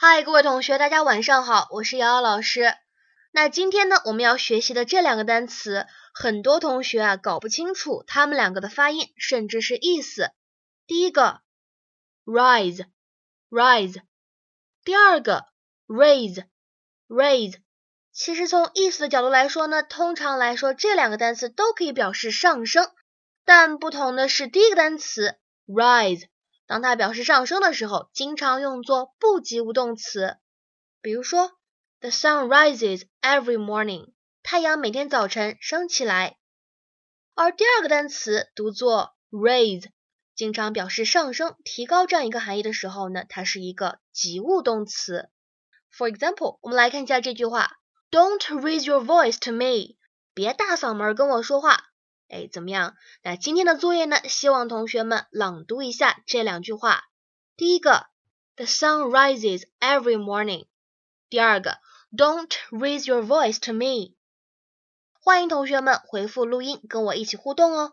嗨，各位同学，大家晚上好，我是瑶瑶老师。那今天呢，我们要学习的这两个单词，很多同学啊搞不清楚它们两个的发音，甚至是意思。第一个，rise，rise；第二个，raise，raise。其实从意思的角度来说呢，通常来说这两个单词都可以表示上升，但不同的是，第一个单词 rise。当它表示上升的时候，经常用作不及物动词。比如说，The sun rises every morning。太阳每天早晨升起来。而第二个单词读作 raise，经常表示上升、提高这样一个含义的时候呢，它是一个及物动词。For example，我们来看一下这句话：Don't raise your voice to me。别大嗓门跟我说话。哎，怎么样？那今天的作业呢？希望同学们朗读一下这两句话。第一个，The sun rises every morning。第二个，Don't raise your voice to me。欢迎同学们回复录音，跟我一起互动哦。